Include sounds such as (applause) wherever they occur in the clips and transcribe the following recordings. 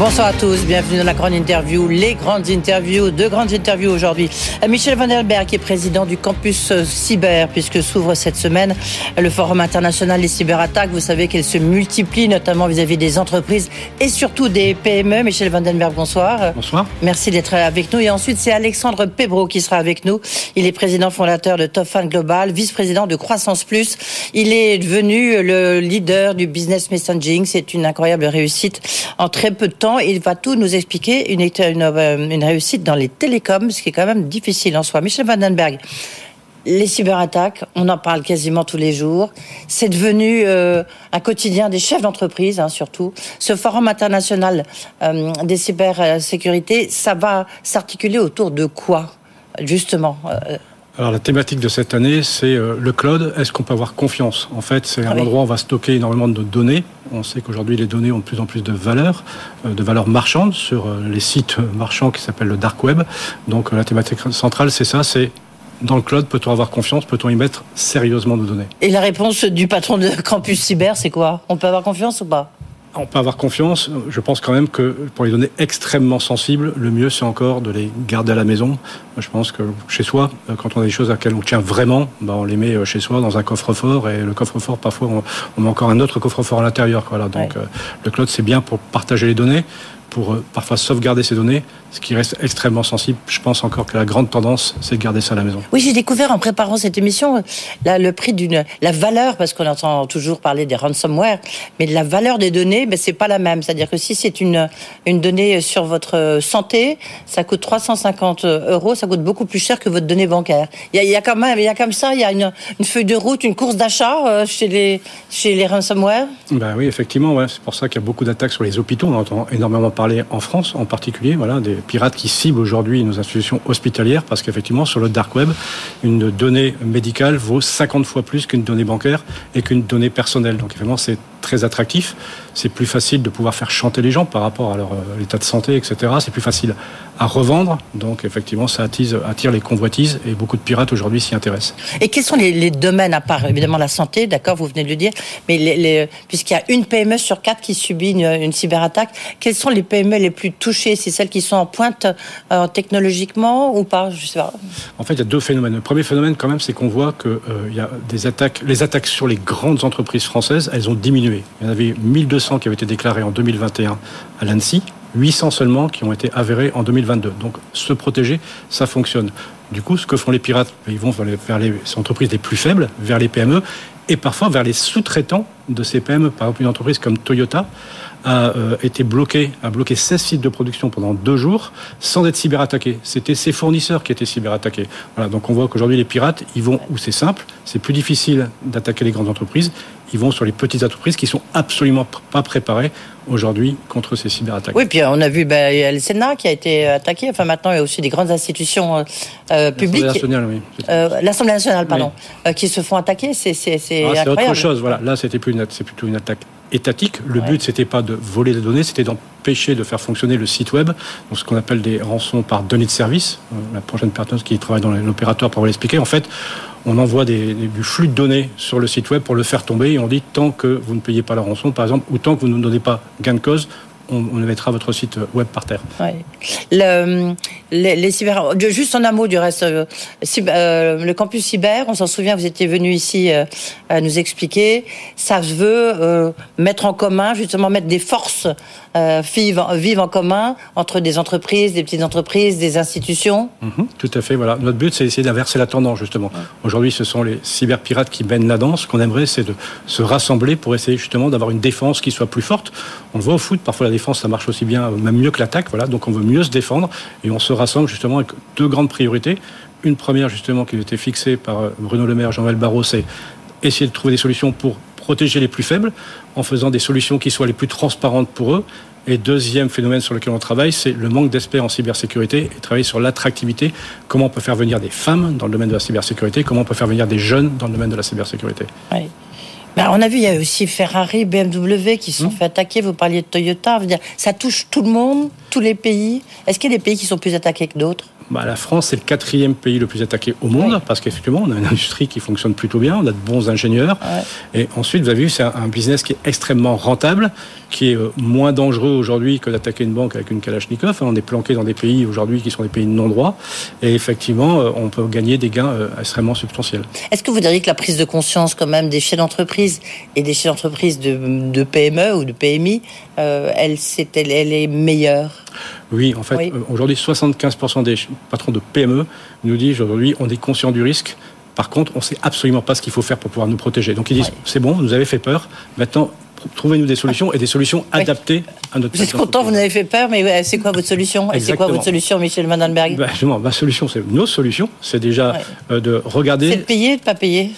Bonsoir à tous, bienvenue dans la grande interview, les grandes interviews, deux grandes interviews aujourd'hui. Euh, Michel Vanderberg qui est président du campus euh, cyber puisque s'ouvre cette semaine le forum international des cyberattaques. Vous savez qu'elles se multiplient notamment vis-à-vis des entreprises et surtout des PME. Michel Vandenberg, bonsoir. Bonsoir. Merci d'être avec nous. Et ensuite, c'est Alexandre Pebro qui sera avec nous. Il est président fondateur de Topfan Global, vice-président de Croissance Plus. Il est devenu le leader du business messaging. C'est une incroyable réussite en très peu de temps il va tout nous expliquer, une, euh, une, réussite dans les télécoms, ce qui est quand même difficile en soi. Michel Vandenberg, les cyberattaques, on en parle quasiment tous les jours. C'est devenu euh, un quotidien des chefs d'entreprise, hein, surtout. Ce forum international euh, des cybersécurités, ça va s'articuler autour de quoi, justement alors la thématique de cette année, c'est euh, le cloud. Est-ce qu'on peut avoir confiance? En fait, c'est un ah endroit où on va stocker énormément de données. On sait qu'aujourd'hui, les données ont de plus en plus de valeur, euh, de valeur marchande sur euh, les sites marchands qui s'appellent le dark web. Donc la thématique centrale, c'est ça, c'est dans le cloud, peut-on avoir confiance? Peut-on y mettre sérieusement nos données? Et la réponse du patron de Campus Cyber, c'est quoi? On peut avoir confiance ou pas? On peut avoir confiance. Je pense quand même que pour les données extrêmement sensibles, le mieux c'est encore de les garder à la maison. Je pense que chez soi, quand on a des choses à laquelle on tient vraiment, ben on les met euh, chez soi dans un coffre-fort et le coffre-fort parfois on, met encore un autre coffre-fort à l'intérieur. Voilà. Donc euh, le cloud c'est bien pour partager les données, pour euh, parfois sauvegarder ces données, ce qui reste extrêmement sensible. Je pense encore que la grande tendance, c'est de garder ça à la maison. Oui, j'ai découvert en préparant cette émission là, le prix d'une, la valeur, parce qu'on entend toujours parler des ransomware, mais la valeur des données, ben, c'est pas la même. C'est-à-dire que si c'est une, une donnée sur votre santé, ça coûte 350 euros, ça coûte beaucoup plus cher que votre donnée bancaire. Il y a, il y a quand même, il y a comme ça, il y a une, une feuille de route, une course d'achat euh, chez les, chez les ransomware. Ben oui, effectivement, ouais. c'est pour ça qu'il y a beaucoup d'attaques sur les hôpitaux. On entend énormément parler en France, en particulier, voilà, des pirates qui ciblent aujourd'hui nos institutions hospitalières, parce qu'effectivement, sur le dark web, une donnée médicale vaut 50 fois plus qu'une donnée bancaire et qu'une donnée personnelle. Donc, évidemment, c'est très attractif. C'est plus facile de pouvoir faire chanter les gens par rapport à leur euh, état de santé, etc. C'est plus facile à revendre. Donc effectivement, ça attise, attire les convoitises et beaucoup de pirates aujourd'hui s'y intéressent. Et quels sont les, domaines, à part évidemment la santé, d'accord, vous venez de le dire, mais puisqu'il y a une PME sur quatre qui subit une, cyberattaque, quelles sont les PME les plus touchées? C'est celles qui sont en pointe euh, technologiquement ou pas? Je sais pas. En fait, il y a deux phénomènes. Le premier phénomène, quand même, c'est qu'on voit que euh, y a des attaques, les attaques sur les grandes entreprises françaises, elles ont diminué. Il y en avait 1200 qui avaient été déclarées en 2021 à l'ANSI. 800 seulement qui ont été avérés en 2022. Donc se protéger, ça fonctionne. Du coup, ce que font les pirates, ils vont vers les entreprises les plus faibles, vers les PME, et parfois vers les sous-traitants de ces PME. Par exemple, une entreprise comme Toyota a euh, été bloquée, a bloqué 16 sites de production pendant deux jours sans être cyberattaqué. C'était ses fournisseurs qui étaient cyberattaqués. Voilà, donc on voit qu'aujourd'hui les pirates, ils vont où c'est simple, c'est plus difficile d'attaquer les grandes entreprises, ils vont sur les petites entreprises qui sont absolument pas préparées aujourd'hui contre ces cyberattaques. Oui, puis on a vu ben, le Sénat qui a été attaqué. Enfin, maintenant, il y a aussi des grandes institutions euh, euh publiques. L'Assemblée nationale, oui. Euh, L'Assemblée nationale, pardon, euh, qui se font attaquer. C'est ah, autre chose. Voilà, là, c'était plus c'est plutôt une attaque étatique. Le but, c'était pas de voler des données, c'était d'empêcher de faire fonctionner le site web, donc ce qu'on appelle des rançons par données de service. La prochaine personne qui travaille dans l'opérateur pourra vous l'expliquer. En fait, on envoie des, du flux de données sur le site web pour le faire tomber et on dit tant que vous ne payez pas la rançon, par exemple, ou tant que vous ne donnez pas gain de cause, on, mettra votre site web par terre. Le, les, cyber, juste en un mot du reste, euh, euh, le campus cyber, on s'en souvient, vous étiez venu ici euh, à nous expliquer, ça veut mettre en commun, justement mettre des forces vivent, en commun entre des entreprises, des petites entreprises, des institutions. Mhm, tout à fait, voilà. Notre but, c'est d'essayer d'inverser la tendance, justement. Aujourd'hui, ce sont les cyberpirates qui mènent la danse. Ce qu'on aimerait, c'est de se rassembler pour essayer justement d'avoir une défense qui soit plus forte. On le voit au foot, parfois la défense, ça marche aussi bien, même mieux que l'attaque, voilà. Donc on veut mieux se défendre et on se rassemble justement avec deux grandes priorités Une première, justement, qui a été fixée par euh, Bruno Le Maire, Jean-Val Barrot, c'est essayer de trouver des solutions pour protéger les plus faibles en faisant des solutions qui soient les plus transparentes pour eux. Et deuxième phénomène sur lequel on travaille, c'est le manque d'experts en cybersécurité et travailler sur l'attractivité. Comment on peut faire venir des femmes dans le domaine de la cybersécurité? Comment on peut faire venir des jeunes dans le domaine de la cybersécurité? Ben, on a vu, il y a aussi Ferrari, BMW qui se sont mmh. fait attaquer. Vous parliez de Toyota. Dire, ça touche tout le monde, tous les pays. Est-ce qu'il y a des pays qui sont plus attaqués que d'autres? Bah, la France, c'est le quatrième pays le plus attaqué au monde, parce qu'effectivement, on a une industrie qui fonctionne plutôt bien, on a de bons ingénieurs. Et ensuite, vous avez vu, c'est un business qui est extrêmement rentable, qui est euh, moins dangereux aujourd'hui que d'attaquer une banque avec une Kalachnikov. On est planqué dans des pays aujourd'hui qui sont des pays de non-droit. Et effectivement, euh, on peut gagner des gains euh, extrêmement substantiels. Est-ce que vous diriez que la prise de conscience, quand même, des chefs d'entreprise et des chefs d'entreprise de, PME ou de PMI, elle, elle, elle est meilleure oui, en fait, aujourd'hui, 75% des patrons de PME nous disent aujourd'hui, on est conscient du risque. Par contre, on ne sait absolument pas ce qu'il faut faire pour pouvoir nous protéger. Donc ils disent, c'est bon, vous avez fait peur. Maintenant, trouvez-nous des solutions et des solutions adaptées à notre Vous êtes content, vous avez fait peur, mais c'est quoi votre solution? Et c'est quoi votre solution, Michel Mandelberg ben, Justement, ma solution, c'est nos solutions. C'est déjà euh, de regarder. C'est de payer, de ne pas payer?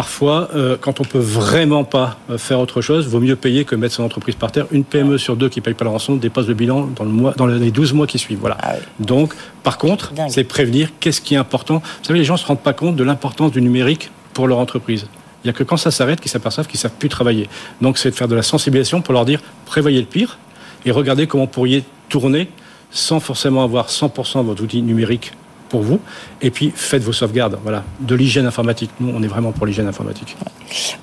Parfois, euh, quand on peut vraiment pas euh, faire autre chose, vaut mieux payer que mettre son entreprise par terre. Une PME sur deux qui paye pas la rançon dépasse le bilan dans, le mois, dans les 12 mois qui suivent. Voilà. Ah Donc, par contre, c'est prévenir qu'est-ce qui est important. Vous savez, les gens ne se rendent pas compte de l'importance du numérique pour leur entreprise. Il n'y a que quand ça s'arrête qu'ils s'aperçoivent qu'ils ne savent plus travailler. Donc, c'est de faire de la sensibilisation pour leur dire prévoyez le pire et regardez comment vous pourriez tourner sans forcément avoir 100% de votre outil numérique pour vous. Et puis, faites vos sauvegardes. Voilà, de l'hygiène informatique. Nous, on est vraiment pour l'hygiène informatique.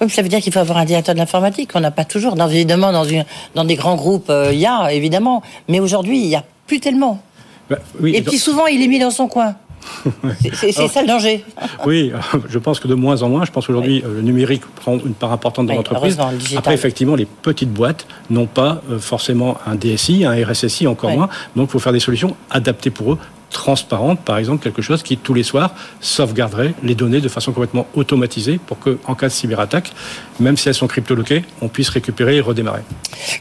ça veut dire qu'il faut avoir un directeur de l'informatique. On n'a pas toujours. Dans, évidemment, dans, une, dans des grands groupes, euh, il y a, évidemment. Mais aujourd'hui, il n'y a plus tellement. Bah, oui, et puis souvent, il est mis dans son coin. (laughs) C'est ça le danger. oui, je pense que de moins en moins. Je pense qu'aujourd'hui, euh, le numérique prend une part importante dans l'entreprise. Après, effectivement, les petites boîtes n'ont pas euh, forcément un DSI, un RSSI, encore moins. Donc, il faut faire des solutions adaptées pour eux transparente, par exemple, quelque chose qui, tous les soirs, sauvegarderait les données de façon complètement automatisée pour qu'en cas de cyberattaque, même si elles sont cryptoloquées, on puisse récupérer et redémarrer.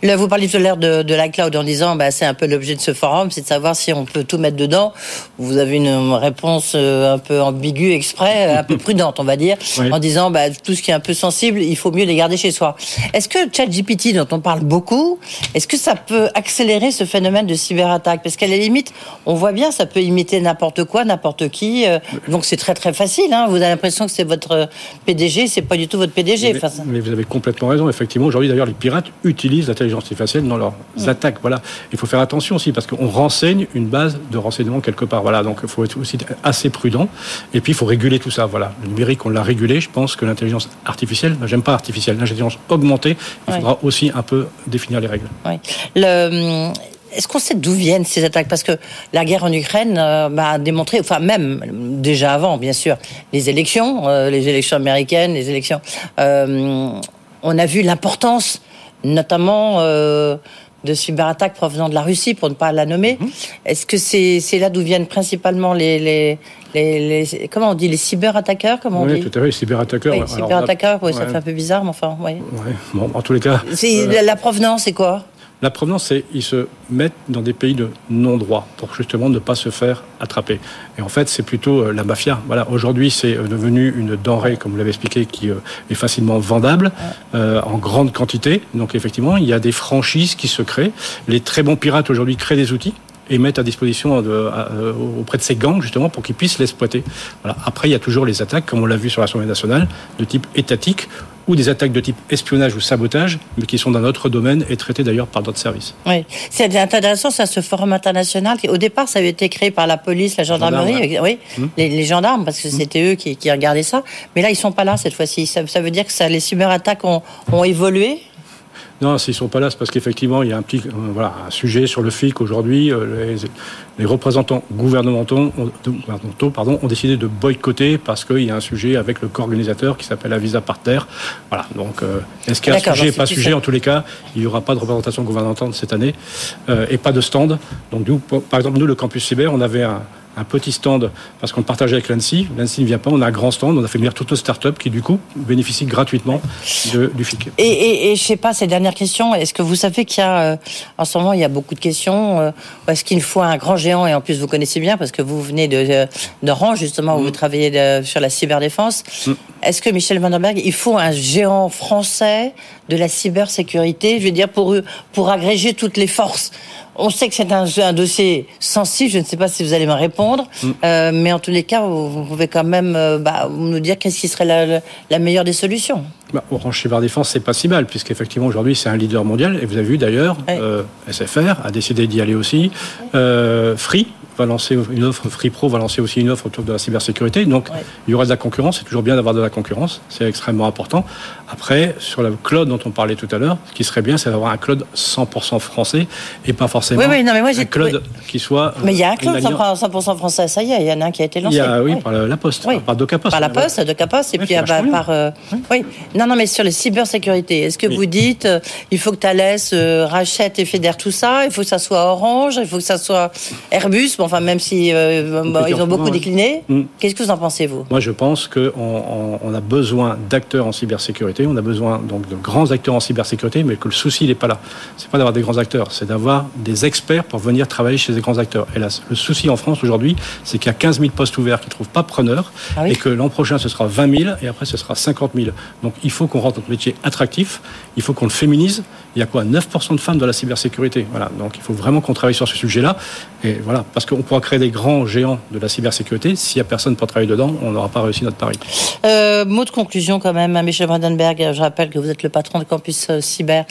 Là, vous parlez tout à l'heure de, de l'iCloud en disant, bah, c'est un peu l'objet de ce forum, c'est de savoir si on peut tout mettre dedans. Vous avez une réponse euh, un peu ambiguë, exprès, un peu (laughs) prudente, on va dire, en disant, bah, tout ce qui est un peu sensible, il faut mieux les garder chez soi. Est-ce que ChatGPT, dont on parle beaucoup, est-ce que ça peut accélérer ce phénomène de cyberattaque? Parce qu'à la limite, on voit bien, ça peut imiter n'importe quoi, n'importe qui. Euh, donc c'est très très facile. Hein. Vous avez l'impression que c'est votre PDG, c'est pas du tout votre PDG. Mais, mais vous avez complètement raison. Effectivement, aujourd'hui d'ailleurs, les pirates utilisent l'intelligence artificielle dans leurs mm. attaques. Voilà. Il faut faire attention aussi parce qu'on renseigne une base de renseignement quelque part. Voilà. Donc il faut être aussi assez prudent. Et puis il faut réguler tout ça. Voilà. Le numérique, on l'a régulé. Je pense que l'intelligence artificielle, j'aime pas artificielle, l'intelligence augmentée, il faudra aussi un peu définir les règles. Oui. Le, est-ce qu'on sait d'où viennent ces attaques? Parce que la guerre en Ukraine euh, a démontré, enfin même déjà avant, bien sûr, les élections, euh, les élections américaines, les élections, euh, on a vu l'importance, notamment de cyberattaques provenant de la Russie, pour ne pas la nommer. Mhm. Est-ce que c'est là d'où viennent principalement les, les, les, comment on dit les cyberattaqueurs comment on oui, tout à fait, les cyberattaqueurs. Oui, cyberattaqueurs, oui, ça fait un peu bizarre, mais enfin, oui. Bon, en tous les cas. La provenance, c'est quoi? La provenance, c'est qu'ils se mettent dans des pays de non-droit pour justement ne pas se faire attraper. Et en fait, c'est plutôt euh, la mafia. Voilà, aujourd'hui, c'est euh, devenu une denrée, comme vous l'avez expliqué, qui euh, est facilement vendable en grande quantité. Donc effectivement, il y a des franchises qui se créent. Les très bons pirates aujourd'hui créent des outils et mettent à disposition de, auprès de ces gangs justement pour qu'ils puissent l'exploiter. Voilà. Après, il y a toujours les attaques, comme on l'a vu sur l'Assemblée nationale, de type étatique, ou des attaques de type espionnage ou sabotage, mais qui sont dans notre domaine et traitées d'ailleurs par d'autres services. Oui, c'est intéressant, ça, ce forum international. Au départ, ça avait été créé par la police, la gendarmerie, oui, hum. les, gendarmes, parce que hum. c'était eux qui, qui, regardaient ça. Mais là, ils sont pas là cette fois-ci. Ça, ça, veut dire que ça, les cyberattaques ont, ont évolué? Non, s'ils ne sont pas là, c'est parce qu'effectivement, il y a un petit euh, voilà, un sujet sur le FIC aujourd'hui. Euh, les, représentants gouvernementaux, gouvernementaux pardon, ont décidé de boycotter parce qu'il y a un sujet avec le corps organisateur qui s'appelle la visa par terre. Voilà, donc euh, est-ce qu'il y a un sujet, pas sujet En tous les cas, il n'y aura pas de représentation gouvernementale cette année et pas de stand. Donc, nous, par exemple, nous, le campus cyber, on avait un, un petit stand parce qu'on le partageait avec l'ANSI. L'ANSI ne vient pas, on a un grand stand, on a fait venir toutes nos startups qui, du coup, bénéficient gratuitement de, du FIC. Et, et, et je sais pas, ces dernières dernière question. Est-ce que vous savez qu'il y a, euh, en ce moment, il y a beaucoup de questions. Euh, est-ce qu'il faut un grand géant, et en plus vous connaissez bien, parce que vous venez de, d'Orange, justement, où vous mm. travaillez sur la cyberdéfense. Mm. Est-ce que Michel Vandenberg, il faut un géant français de la cybersécurité, je veux dire, pour, pour agréger toutes les forces? On sait que c'est un, dossier sensible, je ne sais pas si vous allez me répondre, mm. euh, mais en tous les cas, vous, pouvez quand même euh, bah, nous dire qu'est-ce qui serait la, meilleure des solutions. Bah, Orange Cyberdéfense, c'est pas si mal, puisqu'effectivement, aujourd'hui, c'est un leader mondial, et vous avez vu d'ailleurs, euh, SFR a décidé d'y aller aussi, Free va lancer une offre, Free Pro va lancer aussi une offre autour de la cybersécurité, donc il y aura de la concurrence, c'est toujours bien d'avoir de la concurrence, c'est extrêmement important. Après, sur le cloud dont on parlait tout à l'heure, ce qui serait bien, c'est d'avoir un cloud 100% français, et pas forcément oui, oui, non, mais moi, un cloud qui soit. Mais il y a un cloud 100% français, ça y est, il y en a un qui a été lancé. Il y a, oui, par la Poste, par Docapost. Par la Poste, Docapost, et puis ah, bah, par. Euh, oui. Non, non, mais sur les cybersécurité, est-ce que vous dites, euh, il faut que Thales euh, rachète et fédère tout ça, il faut que ça soit Orange, il faut que ça soit Airbus, bon, enfin, même si ils ont beaucoup décliné. Mm. Qu'est-ce que vous en pensez, vous? Moi, je pense qu'on on a besoin d'acteurs en cybersécurité, on a besoin donc de grands acteurs en cybersécurité, mais que le souci, n'est pas là. C'est pas d'avoir des grands acteurs, c'est d'avoir des experts pour venir travailler chez les grands acteurs. Hélas, le souci en France aujourd'hui, c'est qu'il y a 15 000 postes ouverts qui ne trouvent pas preneur ah et que l'an prochain, ce sera 20 000 et après, ce sera 50 000. Donc, il faut qu'on rende notre métier attractif, il faut qu'on le féminise. Il y a quoi? 9% de femmes dans la cybersécurité. Voilà. Donc, il faut vraiment qu'on travaille sur ce sujet-là. Et voilà, parce qu'on pourra créer des grands géants de la cybersécurité. S'il n'y a personne pour travailler dedans, on n'aura pas réussi notre pari. Euh, mot de conclusion quand même, Michel Brandenberg. Je rappelle que vous êtes le patron de Campus euh, Cyber.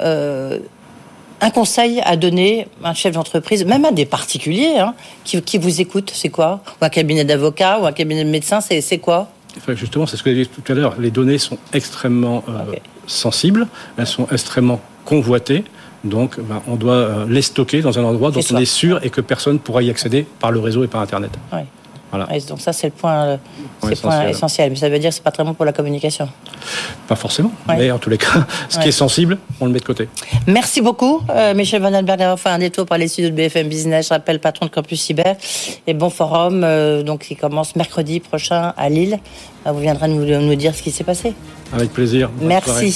Euh, un conseil à donner à un chef d'entreprise, même à des particuliers hein, qui, vous écoutent, c'est quoi? Ou un cabinet d'avocats ou un cabinet de médecins, c'est quoi? Justement, c'est ce que j'ai dit tout à l'heure. Les données sont extrêmement euh, sensibles, elles sont extrêmement convoitées. Donc, ben, on doit euh, les stocker dans un endroit dont on est sûr et que personne ne pourra y accéder par le réseau et par Internet donc ça, c'est le point, essentiel. Mais ça veut dire que c'est pas très bon pour la communication. Pas forcément. Mais en tous les cas, (laughs) ce qui est sensible, on le met de côté. Merci beaucoup, euh, Michel Van Alberg, d'avoir fait un détour par les studios de BFM Business. Je rappelle, patron de Campus Cyber et Bon Forum, euh, donc qui commence mercredi prochain à Lille. Vous viendrez nous, nous dire ce qui s'est passé. Avec plaisir. Merci.